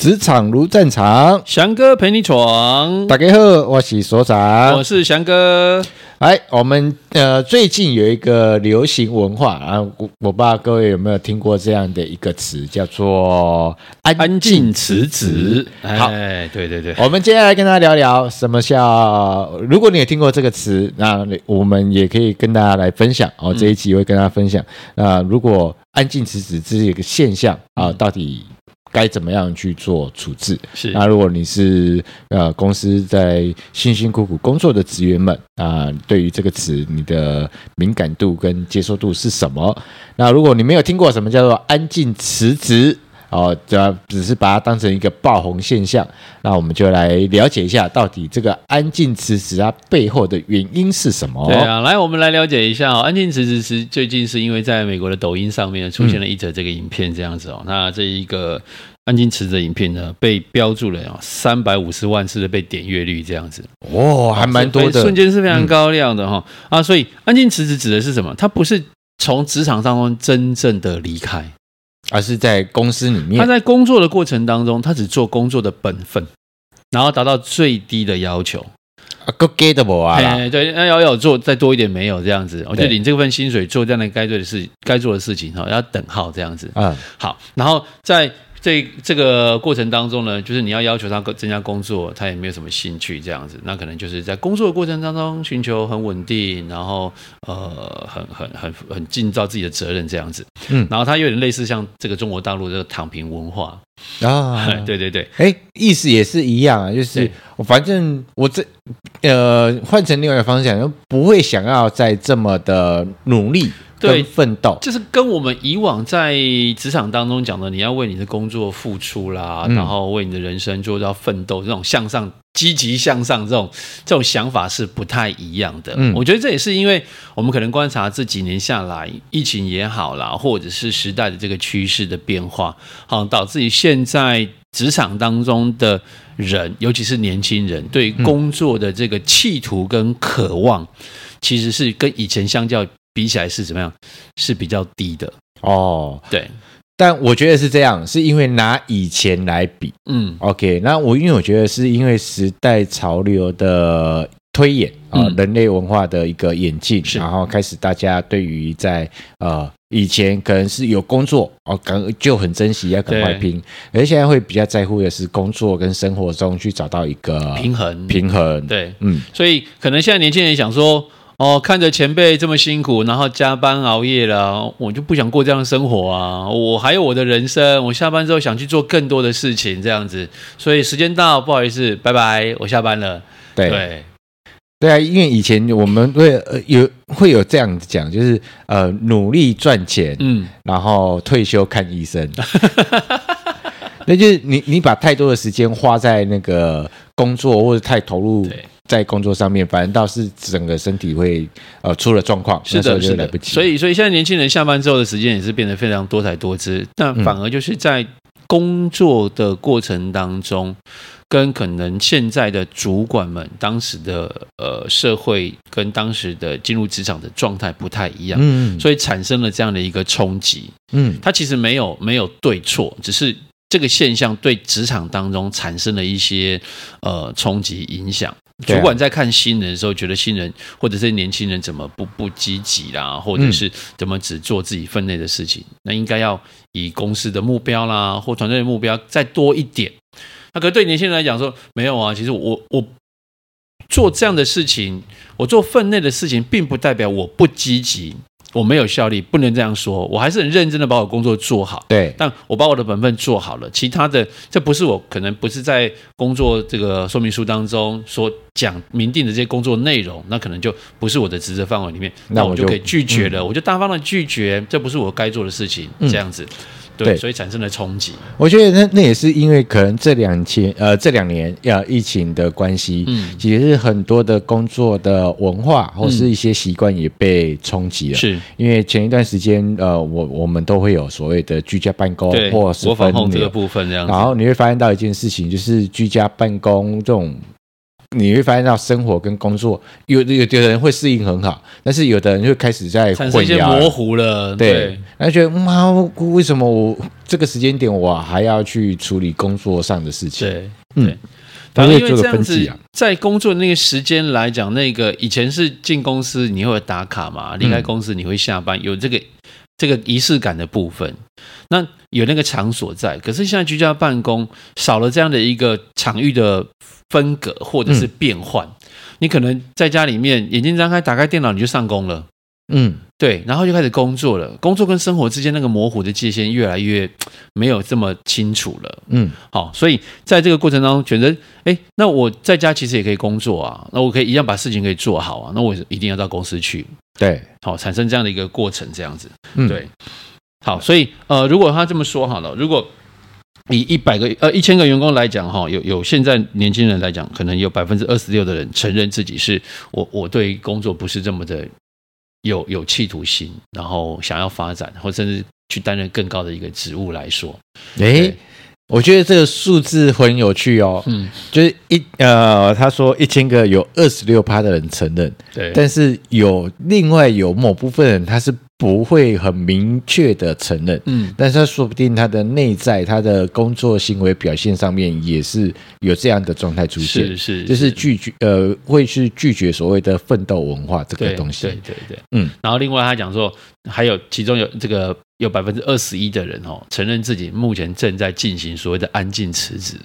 职场如战场，翔哥陪你闯。大家好，我是所长，我是翔哥。哎，我们呃最近有一个流行文化啊，我我不知道各位有没有听过这样的一个词，叫做安静辞职。好，哎，对对对，我们接下来跟大家聊聊什么叫，如果你也听过这个词，那我们也可以跟大家来分享哦。这一集会跟大家分享，那、嗯、如果安静辞职这是一个现象啊，到底？该怎么样去做处置？是那如果你是呃公司在辛辛苦苦工作的职员们啊、呃，对于这个词你的敏感度跟接受度是什么？那如果你没有听过什么叫做安静辞职哦，只要只是把它当成一个爆红现象，那我们就来了解一下到底这个安静辞职它背后的原因是什么？对啊，来我们来了解一下哦。安静辞职是最近是因为在美国的抖音上面出现了一则这个影片这样子哦，嗯、那这一个。安静辞职的影片呢，被标注了三百五十万次的被点阅率，这样子，哦，还蛮多的，瞬间是非常高亮的哈、嗯、啊！所以安静辞职指的是什么？它不是从职场当中真正的离开，而是在公司里面，他在工作的过程当中，他只做工作的本分，然后达到最低的要求。啊，Good gettable 啊，对，那要有做再多一点没有这样子，我就领这份薪水做这样的该做的事，该做的事情哈，要等号这样子，嗯，好，然后在。这这个过程当中呢，就是你要要求他增加工作，他也没有什么兴趣这样子，那可能就是在工作的过程当中寻求很稳定，然后呃很很很很尽到自己的责任这样子，嗯，然后他有点类似像这个中国大陆这个躺平文化。啊，对 对对，哎，意思也是一样啊，就是我反正我这呃换成另外一个方向，就不会想要再这么的努力。对，奋斗就是跟我们以往在职场当中讲的，你要为你的工作付出啦，嗯、然后为你的人生做到奋斗，这种向上、积极向上这种这种想法是不太一样的。嗯，我觉得这也是因为我们可能观察这几年下来，疫情也好啦，或者是时代的这个趋势的变化，好导致于现在职场当中的人，尤其是年轻人，对工作的这个企图跟渴望，其实是跟以前相较。比起来是怎么样？是比较低的哦。对，但我觉得是这样，是因为拿以前来比，嗯，OK。那我因为我觉得是因为时代潮流的推演啊，嗯、人类文化的一个演进，然后开始大家对于在呃以前可能是有工作哦，赶就很珍惜要赶快拼，而现在会比较在乎的是工作跟生活中去找到一个平衡，平衡。对，嗯，所以可能现在年轻人想说。哦，看着前辈这么辛苦，然后加班熬夜了，我就不想过这样的生活啊！我还有我的人生，我下班之后想去做更多的事情，这样子。所以时间到，不好意思，拜拜，我下班了。对对，对啊，因为以前我们会呃有会有这样子讲，就是呃努力赚钱，嗯，然后退休看医生。那就是你你把太多的时间花在那个工作，或者太投入。在工作上面，反正倒是整个身体会呃出了状况，是的，是来不及。所以，所以现在年轻人下班之后的时间也是变得非常多才多姿。那反而就是在工作的过程当中，跟可能现在的主管们当时的呃社会跟当时的进入职场的状态不太一样，嗯，所以产生了这样的一个冲击。嗯，它其实没有没有对错，只是这个现象对职场当中产生了一些呃冲击影响。主管在看新人的时候，觉得新人或者是年轻人怎么不不积极啦，或者是怎么只做自己分内的事情？那应该要以公司的目标啦，或团队的目标再多一点。那可是对年轻人来讲说，没有啊，其实我我做这样的事情，我做分内的事情，并不代表我不积极。我没有效力，不能这样说。我还是很认真的把我工作做好。对，但我把我的本分做好了。其他的，这不是我可能不是在工作这个说明书当中所讲明定的这些工作内容，那可能就不是我的职责范围里面，那我就可以拒绝了。嗯、我就大方的拒绝，这不是我该做的事情，这样子。嗯对，所以产生了冲击。我觉得那那也是因为可能这两天呃这两年要疫情的关系，嗯，其实很多的工作的文化或是一些习惯也被冲击了。是。因为前一段时间呃我我们都会有所谓的居家办公或是分这个部分这样，然后你会发现到一件事情，就是居家办公这种你会发现到生活跟工作有有的人会适应很好，但是有的人就开始在产生一些模糊了。对，然后觉得妈，为什么我这个时间点我还要去处理工作上的事情？对，嗯，反正因为这样子，在工作那个时间来讲，那个以前是进公司你会打卡嘛，离开公司你会下班，有这个。这个仪式感的部分，那有那个场所在，可是现在居家办公少了这样的一个场域的分隔或者是变换，嗯、你可能在家里面眼睛张开，打开电脑你就上工了。嗯，对，然后就开始工作了。工作跟生活之间那个模糊的界限越来越没有这么清楚了。嗯，好，所以在这个过程当中，选择，哎，那我在家其实也可以工作啊，那我可以一样把事情可以做好啊，那我一定要到公司去。对，好，产生这样的一个过程，这样子。嗯，对，好，所以呃，如果他这么说好了，如果以一百个呃一千个员工来讲哈，有有现在年轻人来讲，可能有百分之二十六的人承认自己是我我对工作不是这么的。有有企图心，然后想要发展，或甚至去担任更高的一个职务来说，诶，我觉得这个数字很有趣哦。嗯，就是一呃，他说一千个有二十六趴的人承认，对，但是有另外有某部分人他是。不会很明确的承认，嗯，但是他说不定他的内在，他的工作行为表现上面也是有这样的状态出现，是是，就是拒绝，呃，会去拒绝所谓的奋斗文化这个东西，对对对，嗯，然后另外他讲说，还有其中有这个有百分之二十一的人哦，承认自己目前正在进行所谓的安静辞职。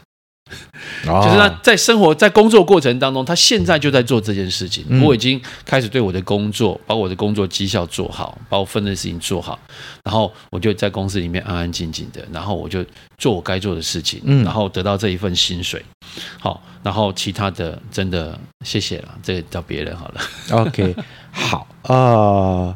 就是他在生活在工作过程当中，他现在就在做这件事情。我已经开始对我的工作，把我的工作绩效做好，把我分的事情做好，然后我就在公司里面安安静静的，然后我就做我该做的事情，然后得到这一份薪水。好，然后其他的真的谢谢了，这个叫别人好了。OK，好啊。呃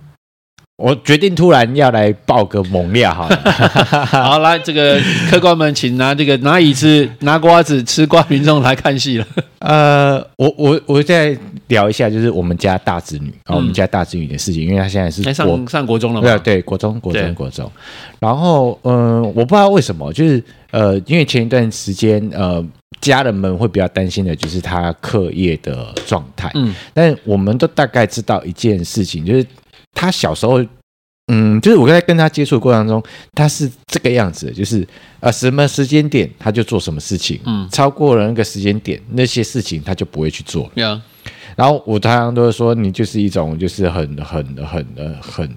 我决定突然要来爆个猛料哈，好，来这个客官们，请拿这个拿椅子、拿瓜子吃瓜群众来看戏了。呃，我我我再聊一下，就是我们家大子女啊，我们家大子女的事情，因为她现在是上上国中了嘛，对，国中国中国中。然后嗯、呃，我不知道为什么，就是呃，因为前一段时间呃，家人们会比较担心的就是她课业的状态，嗯，但我们都大概知道一件事情，就是。他小时候，嗯，就是我在跟他接触的过程当中，他是这个样子，就是呃，什么时间点他就做什么事情，嗯，超过了那个时间点，那些事情他就不会去做。Yeah. 然后我常常都会说，你就是一种就是很很很呃很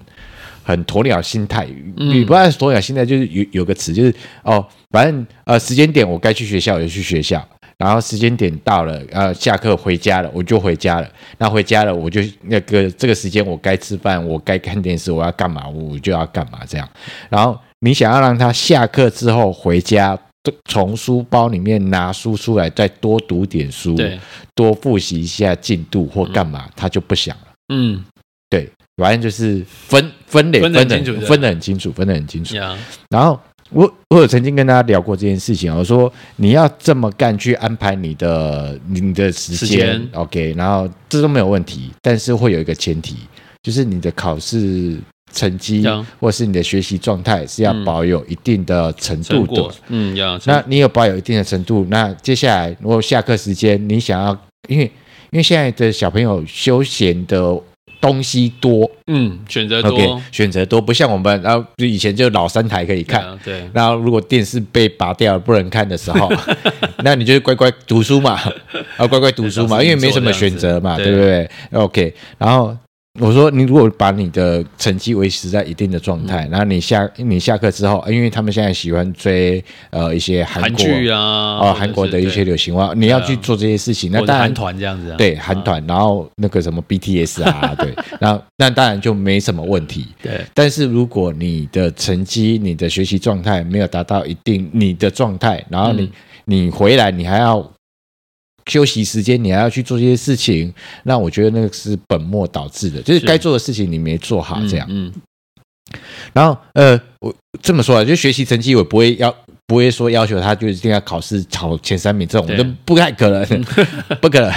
很鸵鸟心态。你不按鸵鸟心态，就是有有个词，就是哦，反正呃时间点我该去学校我就去学校。然后时间点到了，呃，下课回家了，我就回家了。那回家了，我就那个这个时间我该吃饭，我该看电视，我要干嘛，我就要干嘛这样。然后你想要让他下课之后回家，从书包里面拿书出来，再多读点书，对，多复习一下进度或干嘛，他就不想了。嗯，对，反正就是分分类分的分得很清楚，分得很清楚。然后。我我有曾经跟大家聊过这件事情，我说你要这么干去安排你的你的时间，，OK，然后这都没有问题，但是会有一个前提，就是你的考试成绩或是你的学习状态是要保有一定的程度的，嗯，要，那你有保有一定的程度，那接下来如果下课时间你想要，因为因为现在的小朋友休闲的。东西多，嗯，选择多，okay, 选择多，不像我们，然后就以前就老三台可以看，对，对，然后如果电视被拔掉了不能看的时候，那你就乖乖读书嘛，啊，乖乖读书嘛，因为没什么选择嘛，对，对不对？OK，然后。我说，你如果把你的成绩维持在一定的状态，嗯、然后你下你下课之后，因为他们现在喜欢追呃一些韩剧啊，哦韩国的一些流行话，你要去做这些事情，那当然韩团这样子，啊。对韩团，然后那个什么 BTS 啊，对，那那当然就没什么问题。对，但是如果你的成绩、你的学习状态没有达到一定你的状态，然后你、嗯、你回来你还要。休息时间你还要去做这些事情，那我觉得那个是本末倒置的，就是该做的事情你没做好这样。嗯，嗯，然后呃，我这么说啊，就学习成绩我不会要，不会说要求他就一定要考试考前三名这种，都不太可能，不可能。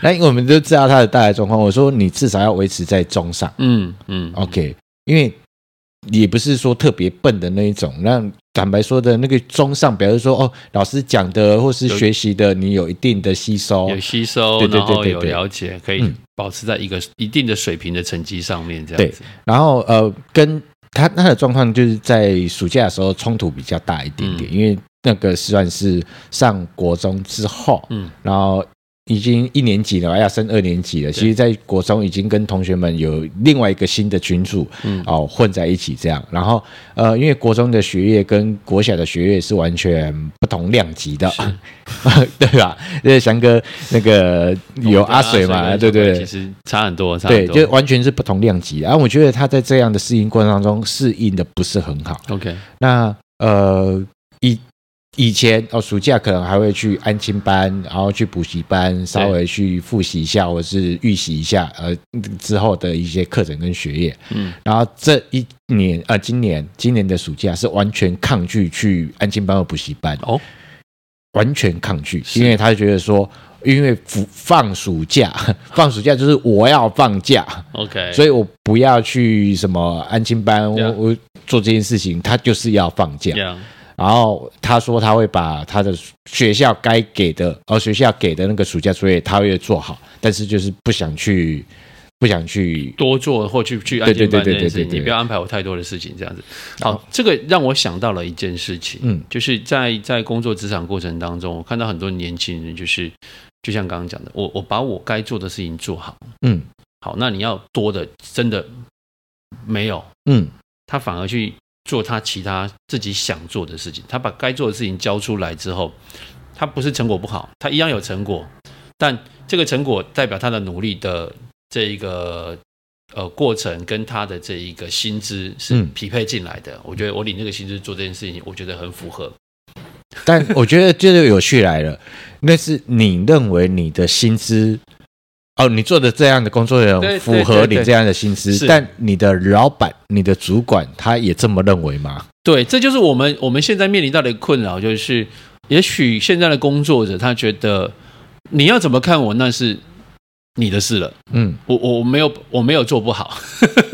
那因为我们都知道他的大概状况，我说你至少要维持在中上。嗯嗯，OK，因为也不是说特别笨的那一种，那坦白说的那个中上，表示说哦，老师讲的或是学习的，你有一定的吸收，有吸收，对对对对有了解，可以保持在一个一定的水平的成绩上面，这样子。然后呃，跟他他的状况就是在暑假的时候冲突比较大一点点，嗯、因为那个算是上国中之后，嗯，然后。已经一年级了，要升二年级了。其实，在国中已经跟同学们有另外一个新的群组，嗯，哦，混在一起这样。然后，呃，因为国中的学业跟国小的学业是完全不同量级的，对吧？因为翔哥那个有阿水嘛，哦、对不对？其实差很多，差很多，对，就完全是不同量级。然后，我觉得他在这样的适应过程当中适应的不是很好。OK，那呃一。以前哦，暑假可能还会去安亲班，然后去补习班，稍微去复习一下，或者是预习一下，呃，之后的一些课程跟学业。嗯，然后这一年，呃，今年今年的暑假是完全抗拒去安亲班或补习班。哦，完全抗拒，因为他觉得说，因为放暑假，放暑假就是我要放假，OK，所以我不要去什么安亲班，我我做这件事情，他就是要放假。然后他说他会把他的学校该给的，哦，学校给的那个暑假作业他会做好，但是就是不想去，不想去多做或去去安亲班这件事情，你不要安排我太多的事情这样子。好，这个让我想到了一件事情，嗯，就是在在工作职场过程当中，我看到很多年轻人就是，就像刚刚讲的，我我把我该做的事情做好，嗯，好，那你要多的真的没有，嗯，他反而去。做他其他自己想做的事情，他把该做的事情交出来之后，他不是成果不好，他一样有成果，但这个成果代表他的努力的这一个呃过程跟他的这一个薪资是匹配进来的。嗯、我觉得我领这个薪资做这件事情，我觉得很符合。但我觉得这就有趣来了，那是你认为你的薪资。哦，你做的这样的工作内容符合你这样的心思，但你的老板、你的主管他也这么认为吗？对，这就是我们我们现在面临到的困扰，就是也许现在的工作者他觉得你要怎么看我那是你的事了。嗯，我我没有我没有做不好。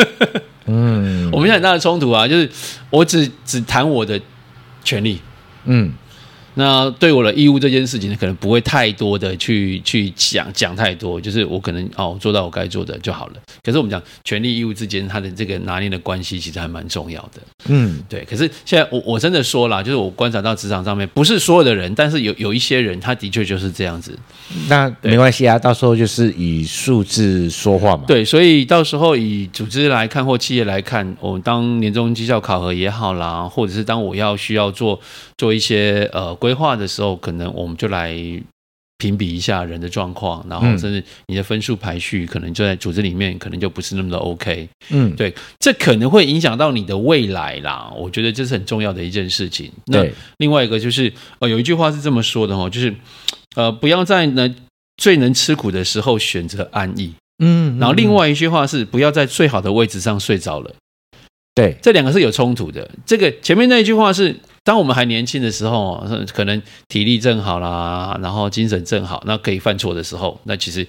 嗯，我们现在很大的冲突啊，就是我只只谈我的权利。嗯。那对我的义务这件事情呢，可能不会太多的去去讲讲太多，就是我可能哦做到我该做的就好了。可是我们讲权利义务之间，它的这个拿捏的关系其实还蛮重要的。嗯，对。可是现在我我真的说了，就是我观察到职场上面，不是所有的人，但是有有一些人，他的确就是这样子。那没关系啊，到时候就是以数字说话嘛。对，所以到时候以组织来看或企业来看，我们当年终绩效考核也好啦，或者是当我要需要做做一些呃。规划的时候，可能我们就来评比一下人的状况，然后甚至你的分数排序，可能就在组织里面，可能就不是那么的 OK。嗯，对，这可能会影响到你的未来啦。我觉得这是很重要的一件事情。那另外一个就是，呃，有一句话是这么说的哦，就是呃，不要在呢最能吃苦的时候选择安逸。嗯，然后另外一句话是，不要在最好的位置上睡着了。对，这两个是有冲突的。这个前面那一句话是。当我们还年轻的时候，可能体力正好啦，然后精神正好，那可以犯错的时候，那其实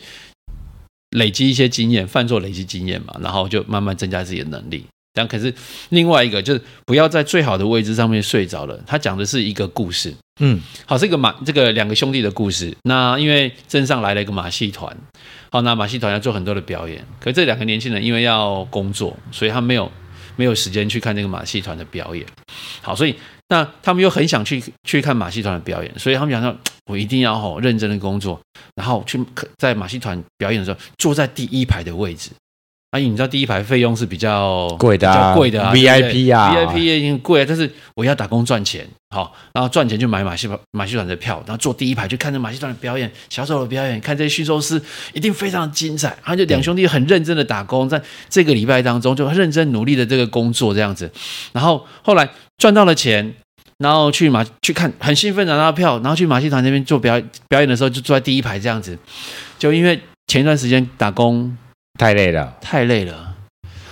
累积一些经验，犯错累积经验嘛，然后就慢慢增加自己的能力。但可是另外一个就是不要在最好的位置上面睡着了。他讲的是一个故事，嗯，好，是一个马这个两个兄弟的故事。那因为镇上来了一个马戏团，好，那马戏团要做很多的表演，可是这两个年轻人因为要工作，所以他没有没有时间去看这个马戏团的表演。好，所以。那他们又很想去去看马戏团的表演，所以他们想说，我一定要好认真的工作，然后去在马戏团表演的时候坐在第一排的位置。阿姨，你知道第一排费用是比较贵的，啊，贵的啊，VIP 啊，VIP 也已经贵，但是我要打工赚钱，好，然后赚钱就买马戏马戏团的票，然后坐第一排去看着马戏团的表演，小丑的表演，看这些驯兽师一定非常精彩。他就两兄弟很认真的打工，在这个礼拜当中就认真努力的这个工作这样子，然后后来赚到了钱，然后去马去看，很兴奋拿到票，然后去马戏团那边做表表演的时候就坐在第一排这样子，就因为前一段时间打工。太累了，太累了。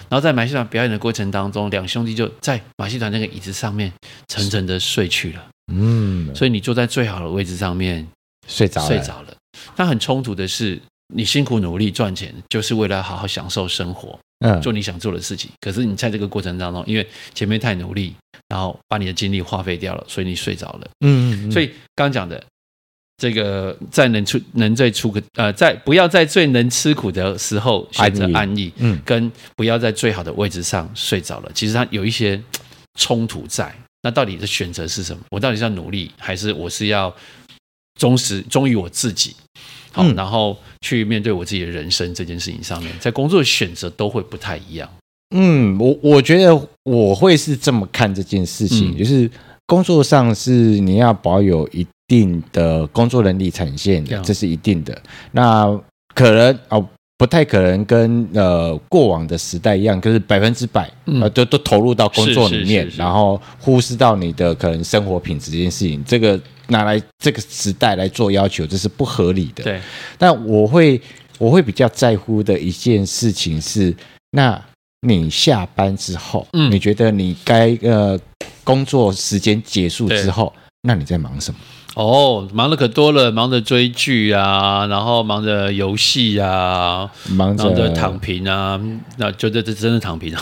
然后在马戏团表演的过程当中，两兄弟就在马戏团那个椅子上面沉沉的睡去了。嗯，所以你坐在最好的位置上面睡着了，睡着了。那很冲突的是，你辛苦努力赚钱，就是为了好好享受生活。嗯，做你想做的事情。可是你在这个过程当中，因为前面太努力，然后把你的精力花费掉了，所以你睡着了。嗯嗯，嗯，所以刚讲的这个，在能出能最出个呃，在不要在最能吃苦的时候选择安逸，嗯，跟不要在最好的位置上睡着了，其实它有一些冲突在。那到底的选择是什么？我到底是要努力，还是我是要忠实忠于我自己？好，嗯、然后去面对我自己的人生这件事情上面，在工作的选择都会不太一样。嗯，我我觉得我会是这么看这件事情，嗯、就是工作上是你要保有一定的工作能力产线的，这是一定的。那可能哦。不太可能跟呃过往的时代一样，就是百分之百呃都都投入到工作里面，然后忽视到你的可能生活品质这件事情，这个拿来这个时代来做要求，这是不合理的。对，但我会我会比较在乎的一件事情是，那你下班之后，嗯，你觉得你该呃工作时间结束之后，那你在忙什么？哦，忙的可多了，忙着追剧啊，然后忙着游戏啊，忙着躺平啊，那就这这真的躺平啊。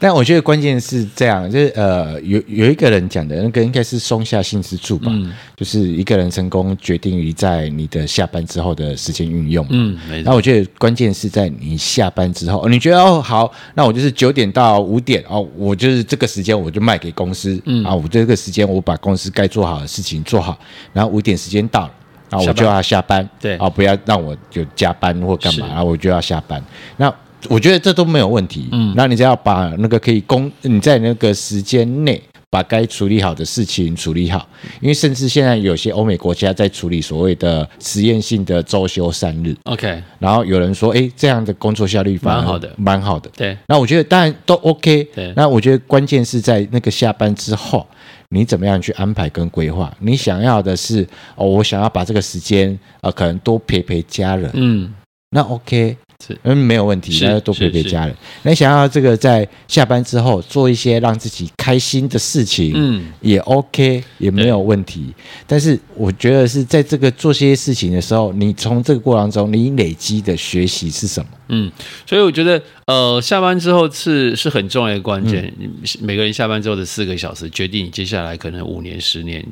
但我觉得关键是这样，就是呃，有有一个人讲的那个应该是松下幸之助吧，嗯、就是一个人成功决定于在你的下班之后的时间运用。嗯，没错。那我觉得关键是在你下班之后，你觉得哦好，那我就是九点到五点哦，我就是这个时间我就卖给公司，嗯啊，我这个时间我把公司该做好的事情做好，然后五点时间到了，啊我就要下班，下班对啊，不要让我就加班或干嘛，然后我就要下班，那。我觉得这都没有问题，嗯，那你只要把那个可以工你在那个时间内把该处理好的事情处理好，因为甚至现在有些欧美国家在处理所谓的实验性的周休三日，OK，然后有人说，哎，这样的工作效率蛮好的，蛮好的，对。那我觉得当然都 OK，对。那我觉得关键是在那个下班之后，你怎么样去安排跟规划？你想要的是哦，我想要把这个时间啊、呃，可能多陪陪家人，嗯，那 OK。是，嗯，没有问题，那就多陪陪家人。那想要这个在下班之后做一些让自己开心的事情，嗯，也 OK，也没有问题。但是我觉得是在这个做些事情的时候，你从这个过程中你累积的学习是什么？嗯，所以我觉得，呃，下班之后是是很重要的关键。嗯，每个人下班之后的四个小时，决定你接下来可能五年、十年，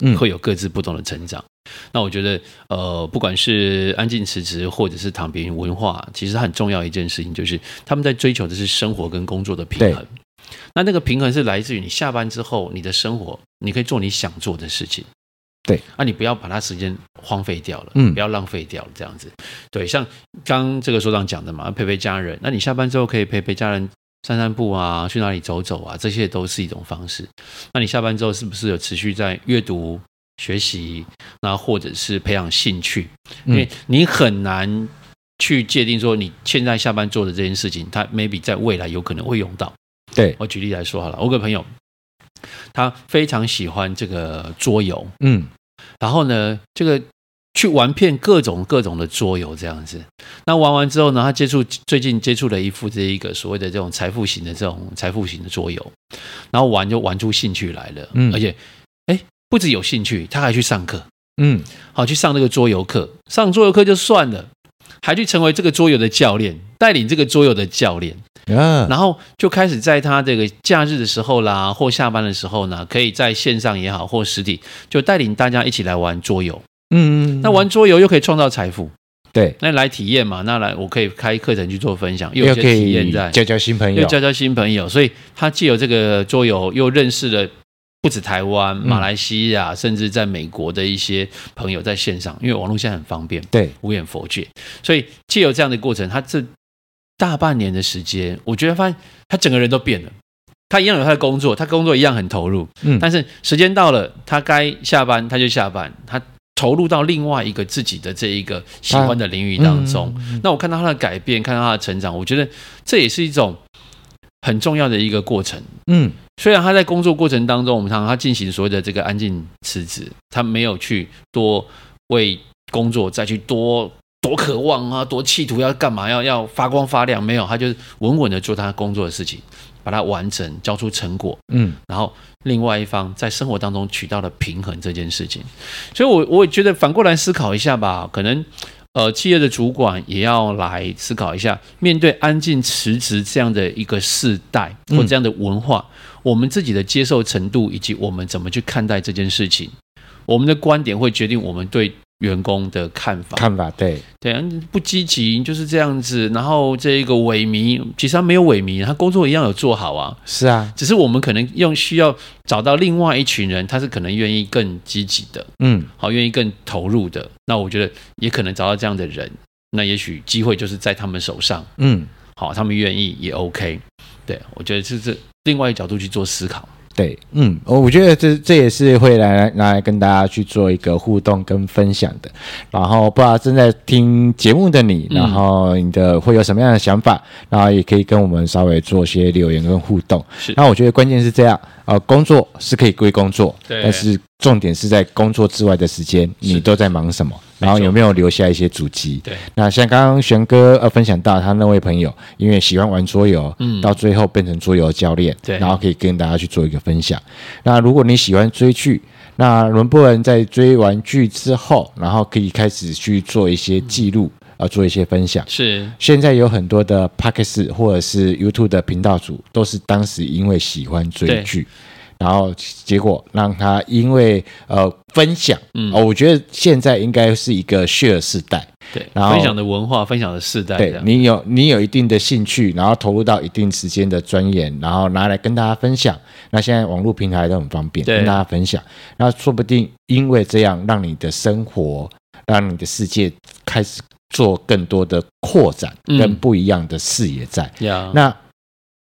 嗯，会有各自不同的成长。那我觉得，呃，不管是安静辞职或者是躺平文化，其实很重要一件事情，就是他们在追求的是生活跟工作的平衡。那那个平衡是来自于你下班之后，你的生活你可以做你想做的事情。对，啊，你不要把它时间荒废掉了，嗯，不要浪费掉了，这样子。对，像刚这个所长讲的嘛，陪陪家人。那你下班之后可以陪陪家人散散步啊，去哪里走走啊，这些都是一种方式。那你下班之后是不是有持续在阅读？学习，那或者是培养兴趣，因为你很难去界定说你现在下班做的这件事情，它 maybe 在未来有可能会用到。对，我举例来说好了，我有个朋友，他非常喜欢这个桌游，嗯，然后呢，这个去玩遍各种各种的桌游这样子，那玩完之后呢，他接触最近接触了一副这一个所谓的这种财富型的这种财富型的桌游，然后玩就玩出兴趣来了，嗯，而且。不止有兴趣，他还去上课，嗯，好去上那个桌游课，上桌游课就算了，还去成为这个桌游的教练，带领这个桌游的教练，啊，然后就开始在他这个假日的时候啦，或下班的时候呢，可以在线上也好，或实体，就带领大家一起来玩桌游，嗯，那玩桌游又可以创造财富，对，那来体验嘛，那来我可以开课程去做分享，又有些体验在，交交新朋友，又交交新朋友，所以他既有这个桌游，又认识了。不止台湾、马来西亚，嗯、甚至在美国的一些朋友在线上，因为网络现在很方便，对，无远佛界，所以借由这样的过程，他这大半年的时间，我觉得发现他整个人都变了。他一样有他的工作，他工作一样很投入，嗯，但是时间到了，他该下班他就下班，他投入到另外一个自己的这一个喜欢的领域当中。啊嗯、那我看到他的改变，看到他的成长，我觉得这也是一种。很重要的一个过程，嗯，虽然他在工作过程当中，我们常常他进行所谓的这个安静辞职，他没有去多为工作再去多多渴望啊，多企图要干嘛，要要发光发亮，没有，他就是稳稳的做他工作的事情，把它完成，交出成果，嗯，然后另外一方在生活当中取到了平衡这件事情，所以我我也觉得反过来思考一下吧，可能。呃，企业的主管也要来思考一下，面对安静辞职这样的一个世代或这样的文化，嗯、我们自己的接受程度以及我们怎么去看待这件事情，我们的观点会决定我们对。员工的看法，看法对对啊，不积极就是这样子。然后这一个萎靡，其实他没有萎靡，他工作一样有做好啊。是啊，只是我们可能用需要找到另外一群人，他是可能愿意更积极的，嗯，好，愿意更投入的。那我觉得也可能找到这样的人，那也许机会就是在他们手上，嗯，好，他们愿意也 OK。对，我觉得这是另外一个角度去做思考。对，嗯，我我觉得这这也是会来拿来跟大家去做一个互动跟分享的。然后不知道正在听节目的你，然后你的会有什么样的想法，然后也可以跟我们稍微做些留言跟互动。是，那我觉得关键是这样。呃，工作是可以归工作，对，但是重点是在工作之外的时间，你都在忙什么？然后有没有留下一些足迹？对，那像刚刚玄哥呃分享到他那位朋友，因为喜欢玩桌游，嗯，到最后变成桌游教练，对，然后可以跟大家去做一个分享。那如果你喜欢追剧，那伦勃伦在追完剧之后，然后可以开始去做一些记录。嗯要做一些分享，是现在有很多的 Podcast 或者是 YouTube 的频道主，都是当时因为喜欢追剧，然后结果让他因为呃分享，嗯，我觉得现在应该是一个 share 世代，对，然后分享的文化，分享的世代，对，你有你有一定的兴趣，然后投入到一定时间的钻研，然后拿来跟大家分享。那现在网络平台都很方便，跟大家分享，那说不定因为这样，让你的生活，让你的世界开始。做更多的扩展跟不一样的视野在，嗯、那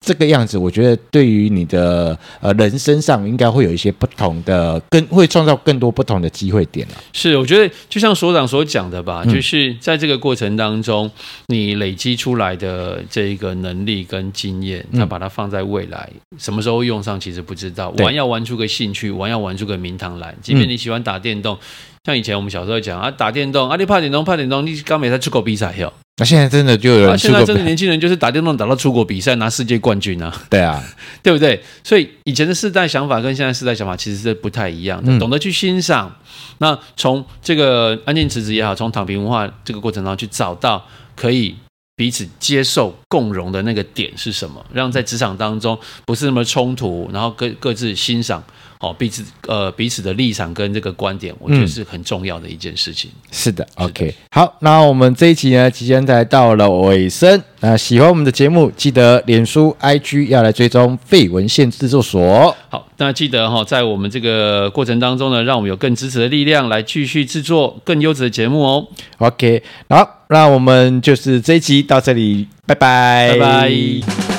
这个样子，我觉得对于你的呃人生上应该会有一些不同的，更会创造更多不同的机会点了。是，我觉得就像所长所讲的吧，嗯、就是在这个过程当中，你累积出来的这一个能力跟经验，那把它放在未来，嗯、什么时候用上，其实不知道。玩要玩出个兴趣，玩要玩出个名堂来。即便你喜欢打电动。嗯像以前我们小时候讲啊，打电动啊，你怕点动，怕点动，你刚没在出国比赛哟。那现在真的就有人，现在真的年轻人就是打电动打到出国比赛拿世界冠军啊。对啊，对不对？所以以前的世代想法跟现在世代想法其实是不太一样的。嗯、懂得去欣赏，那从这个安静辞职也好，从躺平文化这个过程当中去找到可以彼此接受共融的那个点是什么，让在职场当中不是那么冲突，然后各各自欣赏。哦，彼此呃彼此的立场跟这个观点，我觉得是很重要的一件事情。嗯、是的，OK，是的好，那我们这一集呢，即将来到了尾声。那喜欢我们的节目，记得脸书、IG 要来追踪废文献制作所。好，那记得哈、哦，在我们这个过程当中呢，让我们有更支持的力量，来继续制作更优质的节目哦。OK，好，那我们就是这一集到这里，拜拜，拜拜。